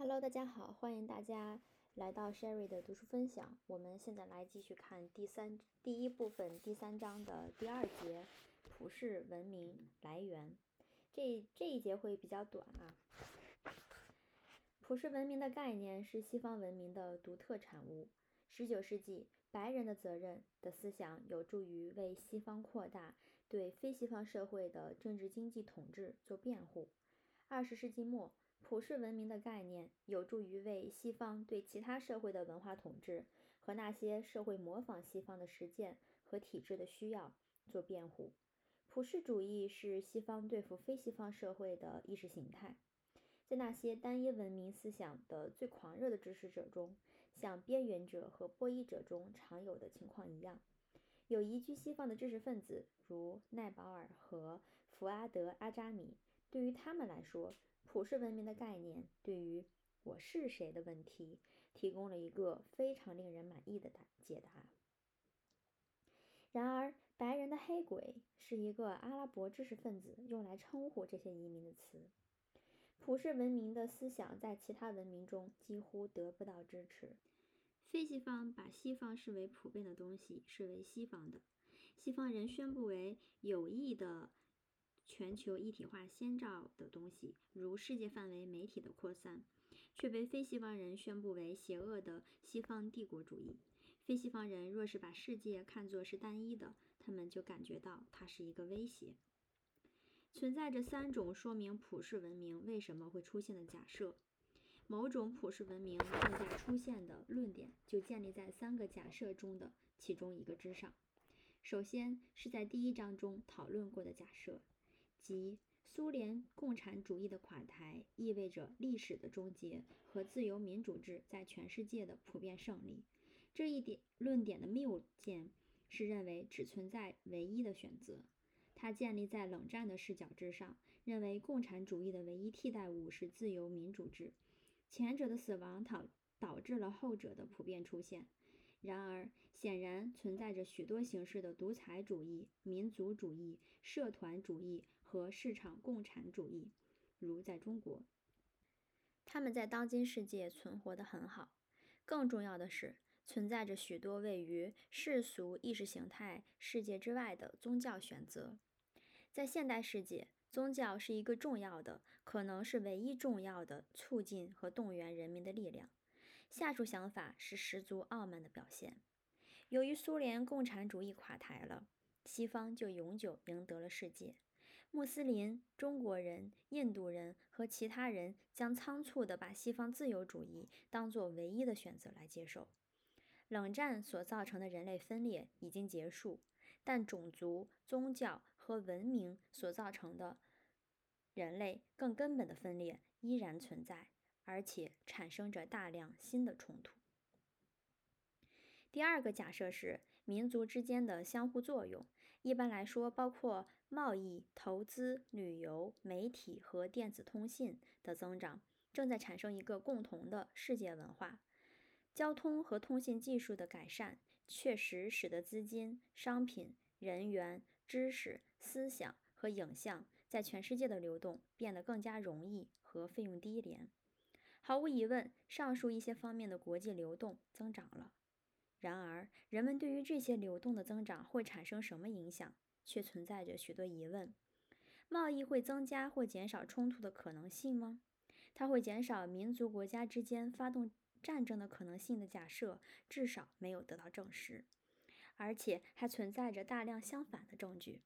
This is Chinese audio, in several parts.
Hello，大家好，欢迎大家来到 Sherry 的读书分享。我们现在来继续看第三第一部分第三章的第二节——普世文明来源。这这一节会比较短啊。普世文明的概念是西方文明的独特产物。十九世纪，白人的责任的思想有助于为西方扩大对非西方社会的政治经济统治做辩护。二十世纪末。普世文明的概念有助于为西方对其他社会的文化统治和那些社会模仿西方的实践和体制的需要做辩护。普世主义是西方对付非西方社会的意识形态。在那些单一文明思想的最狂热的支持者中，像边缘者和波伊者中常有的情况一样，有移居西方的知识分子，如奈保尔和福阿德·阿扎米。对于他们来说，普世文明的概念对于“我是谁”的问题提供了一个非常令人满意的答解答。然而，“白人的黑鬼”是一个阿拉伯知识分子用来称呼这些移民的词。普世文明的思想在其他文明中几乎得不到支持。非西方把西方视为普遍的东西，视为西方的。西方人宣布为有益的。全球一体化先兆的东西，如世界范围媒体的扩散，却被非西方人宣布为邪恶的西方帝国主义。非西方人若是把世界看作是单一的，他们就感觉到它是一个威胁。存在着三种说明普世文明为什么会出现的假设。某种普世文明正在出现的论点就建立在三个假设中的其中一个之上。首先是在第一章中讨论过的假设。即苏联共产主义的垮台意味着历史的终结和自由民主制在全世界的普遍胜利。这一点论点的谬见是认为只存在唯一的选择，它建立在冷战的视角之上，认为共产主义的唯一替代物是自由民主制，前者的死亡导导致了后者的普遍出现。然而，显然存在着许多形式的独裁主义、民族主义、社团主义和市场共产主义，如在中国，他们在当今世界存活得很好。更重要的是，存在着许多位于世俗意识形态世界之外的宗教选择。在现代世界，宗教是一个重要的，可能是唯一重要的促进和动员人民的力量。下述想法是十足傲慢的表现：由于苏联共产主义垮台了，西方就永久赢得了世界。穆斯林、中国人、印度人和其他人将仓促地把西方自由主义当作唯一的选择来接受。冷战所造成的人类分裂已经结束，但种族、宗教和文明所造成的人类更根本的分裂依然存在。而且产生着大量新的冲突。第二个假设是民族之间的相互作用，一般来说包括贸易、投资、旅游、媒体和电子通信的增长，正在产生一个共同的世界文化。交通和通信技术的改善确实使得资金、商品、人员、知识、思想和影像在全世界的流动变得更加容易和费用低廉。毫无疑问，上述一些方面的国际流动增长了。然而，人们对于这些流动的增长会产生什么影响，却存在着许多疑问。贸易会增加或减少冲突的可能性吗？它会减少民族国家之间发动战争的可能性的假设，至少没有得到证实，而且还存在着大量相反的证据。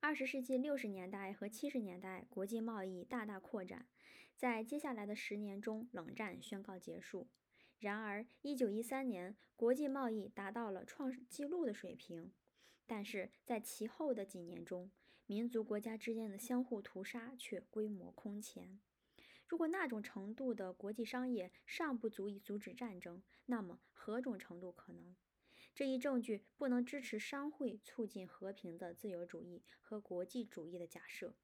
二十世纪六十年代和七十年代，国际贸易大大扩展。在接下来的十年中，冷战宣告结束。然而，一九一三年，国际贸易达到了创纪录的水平。但是在其后的几年中，民族国家之间的相互屠杀却规模空前。如果那种程度的国际商业尚不足以阻止战争，那么何种程度可能？这一证据不能支持商会促进和平的自由主义和国际主义的假设。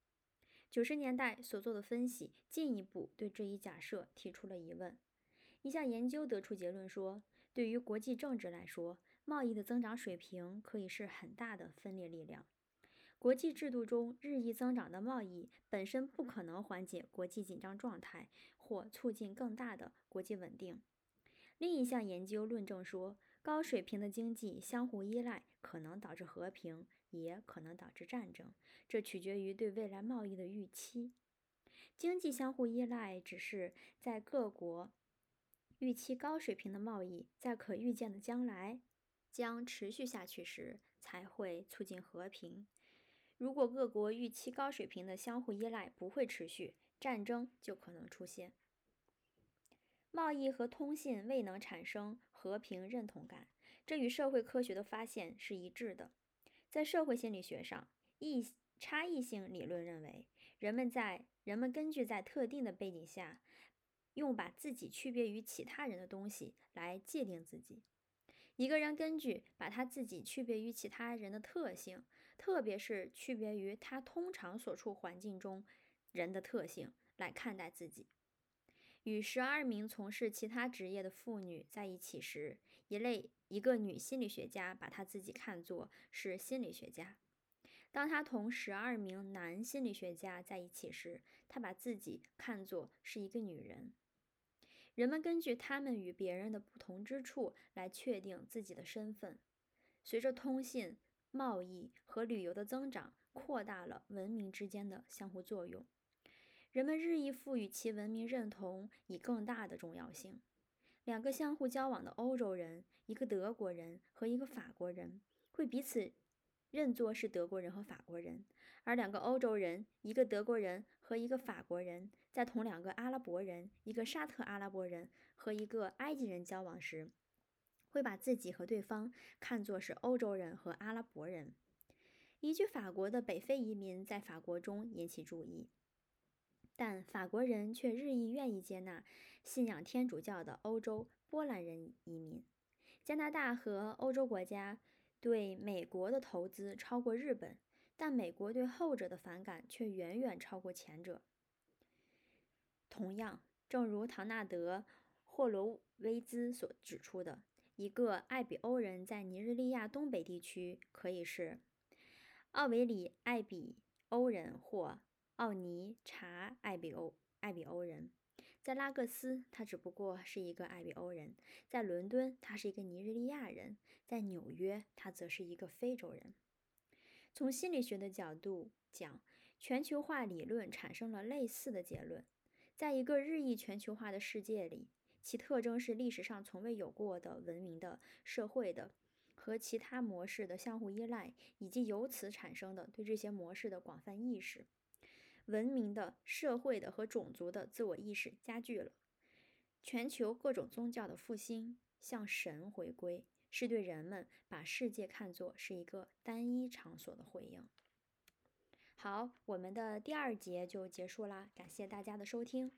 九十年代所做的分析进一步对这一假设提出了疑问。一项研究得出结论说，对于国际政治来说，贸易的增长水平可以是很大的分裂力量。国际制度中日益增长的贸易本身不可能缓解国际紧张状态或促进更大的国际稳定。另一项研究论证说，高水平的经济相互依赖可能导致和平，也可能导致战争，这取决于对未来贸易的预期。经济相互依赖只是在各国预期高水平的贸易在可预见的将来将持续下去时才会促进和平。如果各国预期高水平的相互依赖不会持续，战争就可能出现。贸易和通信未能产生和平认同感，这与社会科学的发现是一致的。在社会心理学上，异差异性理论认为，人们在人们根据在特定的背景下，用把自己区别于其他人的东西来界定自己。一个人根据把他自己区别于其他人的特性，特别是区别于他通常所处环境中人的特性来看待自己。与十二名从事其他职业的妇女在一起时，一类一个女心理学家把她自己看作是心理学家；当她同十二名男心理学家在一起时，她把自己看作是一个女人。人们根据他们与别人的不同之处来确定自己的身份。随着通信、贸易和旅游的增长，扩大了文明之间的相互作用。人们日益赋予其文明认同以更大的重要性。两个相互交往的欧洲人，一个德国人和一个法国人，会彼此认作是德国人和法国人；而两个欧洲人，一个德国人和一个法国人，在同两个阿拉伯人，一个沙特阿拉伯人和一个埃及人交往时，会把自己和对方看作是欧洲人和阿拉伯人。移居法国的北非移民在法国中引起注意。但法国人却日益愿意接纳信仰天主教的欧洲波兰人移民。加拿大和欧洲国家对美国的投资超过日本，但美国对后者的反感却远远超过前者。同样，正如唐纳德·霍罗威兹所指出的，一个艾比欧人在尼日利亚东北地区可以是奥维里艾比欧人或。奥尼查艾比欧艾比欧人，在拉各斯，他只不过是一个艾比欧人；在伦敦，他是一个尼日利亚人；在纽约，他则是一个非洲人。从心理学的角度讲，全球化理论产生了类似的结论：在一个日益全球化的世界里，其特征是历史上从未有过的文明的社会的和其他模式的相互依赖，以及由此产生的对这些模式的广泛意识。文明的、社会的和种族的自我意识加剧了。全球各种宗教的复兴，向神回归，是对人们把世界看作是一个单一场所的回应。好，我们的第二节就结束啦，感谢大家的收听。